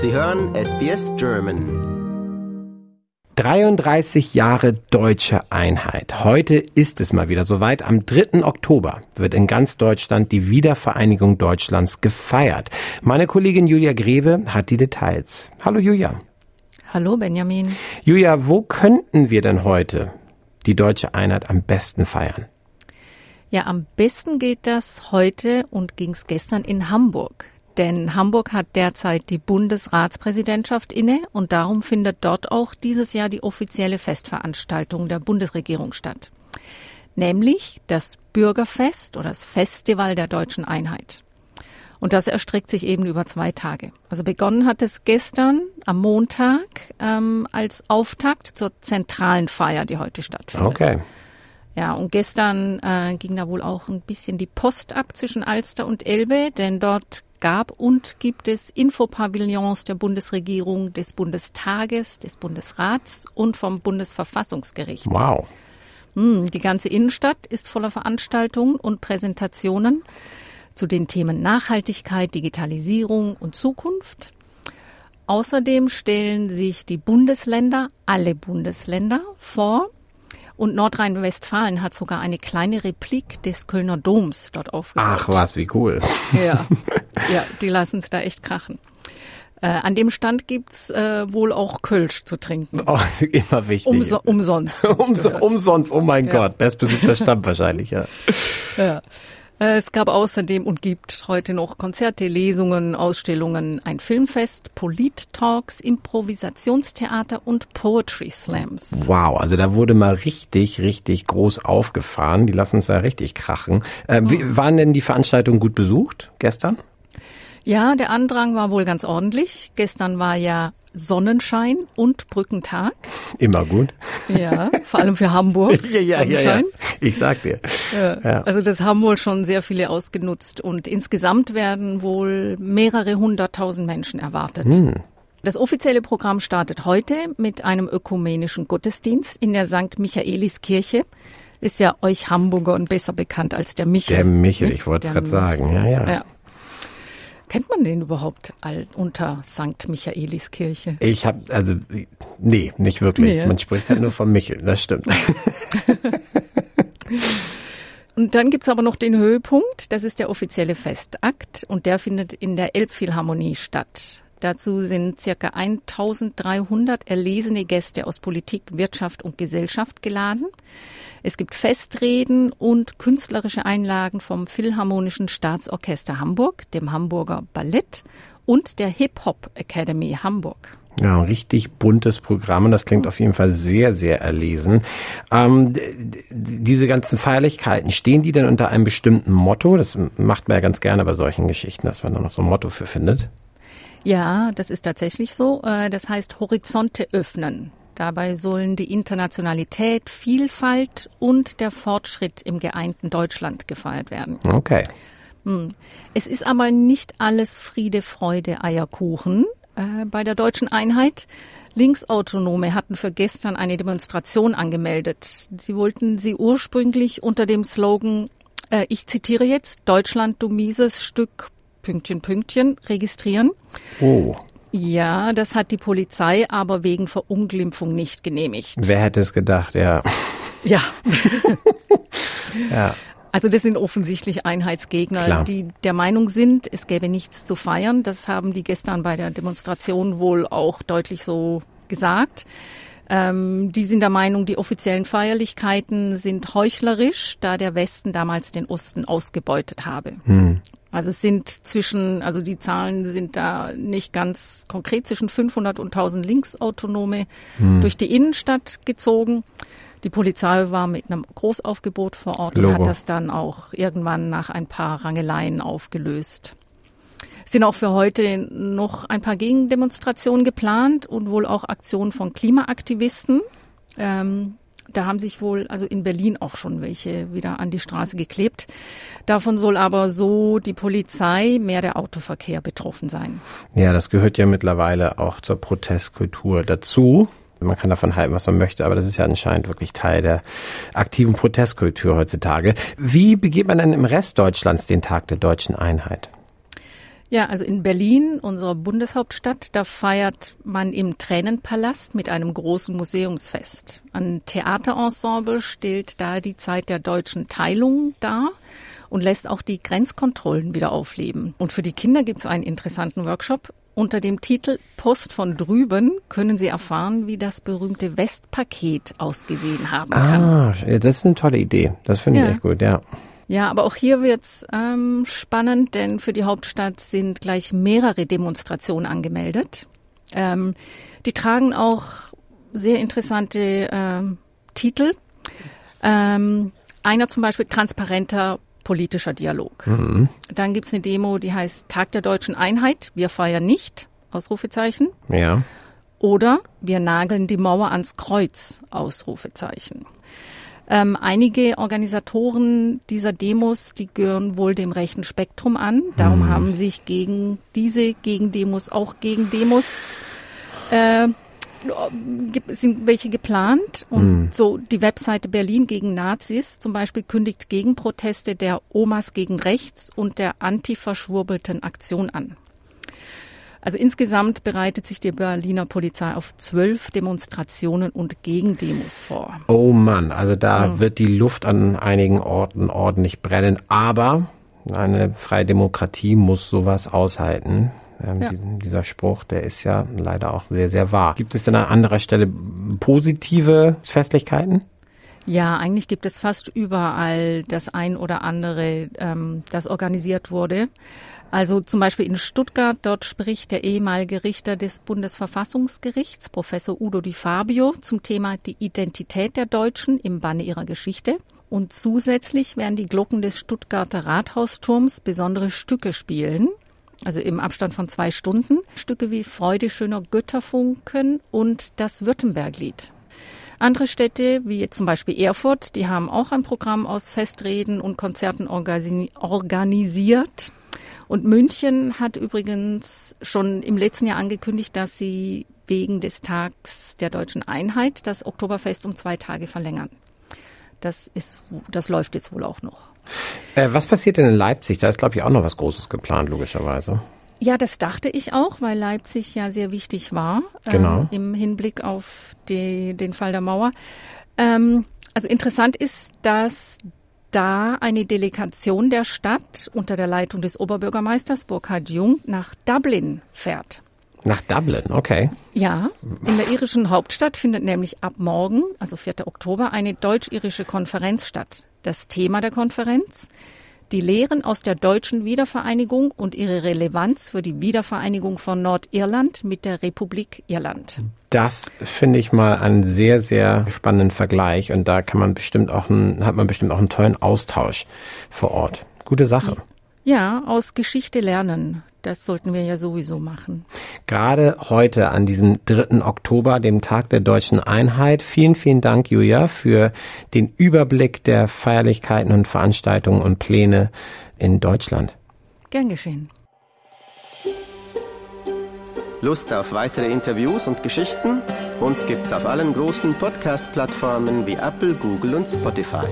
Sie hören SBS German. 33 Jahre deutsche Einheit. Heute ist es mal wieder soweit. Am 3. Oktober wird in ganz Deutschland die Wiedervereinigung Deutschlands gefeiert. Meine Kollegin Julia Greve hat die Details. Hallo Julia. Hallo Benjamin. Julia, wo könnten wir denn heute die deutsche Einheit am besten feiern? Ja, am besten geht das heute und ging es gestern in Hamburg. Denn Hamburg hat derzeit die Bundesratspräsidentschaft inne und darum findet dort auch dieses Jahr die offizielle Festveranstaltung der Bundesregierung statt. Nämlich das Bürgerfest oder das Festival der deutschen Einheit. Und das erstreckt sich eben über zwei Tage. Also begonnen hat es gestern am Montag ähm, als Auftakt zur zentralen Feier, die heute stattfindet. Okay. Ja, und gestern äh, ging da wohl auch ein bisschen die Post ab zwischen Alster und Elbe, denn dort gab und gibt es Infopavillons der Bundesregierung, des Bundestages, des Bundesrats und vom Bundesverfassungsgericht. Wow. Hm, die ganze Innenstadt ist voller Veranstaltungen und Präsentationen zu den Themen Nachhaltigkeit, Digitalisierung und Zukunft. Außerdem stellen sich die Bundesländer, alle Bundesländer, vor und Nordrhein-Westfalen hat sogar eine kleine Replik des Kölner Doms dort aufgebaut. Ach was, wie cool. Ja, ja die lassen es da echt krachen. Äh, an dem Stand gibt's äh, wohl auch Kölsch zu trinken. Oh, immer wichtig. Umso, umsonst. Umso, umsonst, oh mein Ja. Gott. Bestbesuchter Stamm wahrscheinlich, ja. Ja. Äh, Es gab außerdem und gibt heute noch Konzerte, Lesungen, Ausstellungen, ein Filmfest, Polit-Talks, Improvisationstheater und Poetry Slams. Wow, also da wurde mal richtig, richtig groß aufgefahren. Die lassen es da richtig krachen. Äh, Mhm. wie, waren denn die Veranstaltungen gut besucht gestern? Ja, der Andrang war wohl ganz ordentlich. Gestern war ja Sonnenschein und Brückentag. Immer gut. Ja, vor allem für Hamburg. Ja, ja, ja, ja. Ich sag dir. Ja. Also das haben wohl schon sehr viele ausgenutzt und insgesamt werden wohl mehrere hunderttausend Menschen erwartet. Hm. Das offizielle Programm startet heute mit einem ökumenischen Gottesdienst in der St. Michaeliskirche. Ist ja euch Hamburgern besser bekannt als der Michel. Der Michel, ich wollte gerade sagen. Ja, ja. Ja. Kennt man den überhaupt all, unter St. Michaeliskirche? Ich habe, also, nee, nicht wirklich. Nee. Man spricht halt nur von Michel, das stimmt. Und dann gibt's aber noch den Höhepunkt, das ist der offizielle Festakt und der findet in der Elbphilharmonie statt. Dazu sind circa 1300 erlesene Gäste aus Politik, Wirtschaft und Gesellschaft geladen. Es gibt Festreden und künstlerische Einlagen vom Philharmonischen Staatsorchester Hamburg, dem Hamburger Ballett und der Hip-Hop Academy Hamburg. Ja, ein richtig buntes Programm und das klingt auf jeden Fall sehr, sehr erlesen. Ähm, diese ganzen Feierlichkeiten, stehen die denn unter einem bestimmten Motto? Das macht man ja ganz gerne bei solchen Geschichten, dass man da noch so ein Motto für findet. Ja, das ist tatsächlich so. Äh, Das heißt Horizonte öffnen. Dabei sollen die Internationalität, Vielfalt und der Fortschritt im geeinten Deutschland gefeiert werden. Okay. Es ist aber nicht alles Friede, Freude, Eierkuchen äh, bei der deutschen Einheit. Linksautonome hatten für gestern eine Demonstration angemeldet. Sie wollten sie ursprünglich unter dem Slogan, äh, ich zitiere jetzt, Deutschland, du mieses Stück, Pünktchen, Pünktchen, registrieren. Oh, Ja, das hat die Polizei aber wegen Verunglimpfung nicht genehmigt. wer hätte es gedacht, ja. Ja, Ja. also das sind offensichtlich Einheitsgegner, Klar. die der Meinung sind, es gäbe nichts zu feiern. Das haben die gestern bei der Demonstration wohl auch deutlich so gesagt. Ähm, die sind der Meinung, die offiziellen Feierlichkeiten sind heuchlerisch, da der Westen damals den Osten ausgebeutet habe. Also es sind zwischen, also die Zahlen sind da nicht ganz konkret, zwischen 500 und 1000 Linksautonome durch die Innenstadt gezogen. Die Polizei war mit einem Großaufgebot vor Ort und Logo. hat das dann auch irgendwann nach ein paar Rangeleien aufgelöst. Es sind auch für heute noch ein paar Gegendemonstrationen geplant und wohl auch Aktionen von Klimaaktivisten. Ähm, da haben sich wohl, also in Berlin auch schon welche wieder an die Straße geklebt. Davon soll aber so die Polizei, mehr der Autoverkehr betroffen sein. Ja, das gehört ja mittlerweile auch zur Protestkultur dazu. Man kann davon halten, was man möchte, aber das ist ja anscheinend wirklich Teil der aktiven Protestkultur heutzutage. Wie begeht man denn im Rest Deutschlands den Tag der deutschen Einheit? Ja, also in Berlin, unserer Bundeshauptstadt, da feiert man im Tränenpalast mit einem großen Museumsfest. Ein Theaterensemble stellt da die Zeit der deutschen Teilung dar und lässt auch die Grenzkontrollen wieder aufleben. Und für die Kinder gibt es einen interessanten Workshop. Unter dem Titel Post von drüben können Sie erfahren, wie das berühmte Westpaket ausgesehen haben kann. Ah, das ist eine tolle Idee. Das finde ich Ja. echt gut, ja. Ja, aber auch hier wird's ähm, spannend, denn für die Hauptstadt sind gleich mehrere Demonstrationen angemeldet. Ähm, die tragen auch sehr interessante ähm, Titel. Ähm, einer zum Beispiel transparenter politischer Dialog. Dann gibt's eine Demo, die heißt Tag der deutschen Einheit, wir feiern nicht, Ausrufezeichen. Ja. Oder wir nageln die Mauer ans Kreuz, Ausrufezeichen. Ähm, einige Organisatoren dieser Demos, die gehören wohl dem rechten Spektrum an. Darum haben sich gegen diese Gegendemos auch Gegendemos äh, gibt- sind welche geplant. Und so die Webseite Berlin gegen Nazis zum Beispiel kündigt Gegenproteste der Omas gegen Rechts und der antiverschwurbelten Aktion an. Also insgesamt bereitet sich die Berliner Polizei auf zwölf Demonstrationen und Gegendemos vor. Oh Mann, also da wird die Luft an einigen Orten ordentlich brennen. Aber eine freie Demokratie muss sowas aushalten. Ähm, Ja. die, dieser Spruch, der ist ja leider auch sehr, sehr wahr. Gibt es denn an anderer Stelle positive Festlichkeiten? Ja, eigentlich gibt es fast überall das ein oder andere, ähm, das organisiert wurde. Also zum Beispiel in Stuttgart, dort spricht der ehemalige Richter des Bundesverfassungsgerichts, Professor Udo Di Fabio, zum Thema die Identität der Deutschen im Banne ihrer Geschichte. Und zusätzlich werden die Glocken des Stuttgarter Rathausturms besondere Stücke spielen. Also im Abstand von zwei Stunden. Stücke wie Freude schöner Götterfunken und das Württemberglied. Andere Städte, wie zum Beispiel Erfurt, die haben auch ein Programm aus Festreden und Konzerten organisi organisiert. Und München hat übrigens schon im letzten Jahr angekündigt, dass sie wegen des Tags der deutschen Einheit das Oktoberfest um zwei Tage verlängern. Das ist, das läuft jetzt wohl auch noch. Äh, was passiert denn in Leipzig? Da ist, glaube ich, auch noch was Großes geplant, logischerweise. Ja, das dachte ich auch, weil Leipzig ja sehr wichtig war Genau. ähm, im Hinblick auf die, den Fall der Mauer. Ähm, also interessant ist, dass da eine Delegation der Stadt unter der Leitung des Oberbürgermeisters Burkhard Jung nach Dublin fährt. Nach Dublin, okay. Ja, in der irischen Hauptstadt findet nämlich ab morgen, also 4. Oktober, eine deutsch-irische Konferenz statt. Das Thema der Konferenz? Die Lehren aus der deutschen Wiedervereinigung und ihre Relevanz für die Wiedervereinigung von Nordirland mit der Republik Irland. Das finde ich mal einen sehr, sehr spannenden Vergleich und da kann man bestimmt auch einen, hat man bestimmt auch einen tollen Austausch vor Ort. Gute Sache. Ja, aus Geschichte lernen. Das sollten wir ja sowieso machen. Gerade heute an diesem 3. Oktober, dem Tag der deutschen Einheit. Vielen, vielen Dank, Julia, für den Überblick der Feierlichkeiten und Veranstaltungen und Pläne in Deutschland. Gern geschehen. Lust auf weitere Interviews und Geschichten? Uns gibt's auf allen großen Podcast-Plattformen wie Apple, Google und Spotify.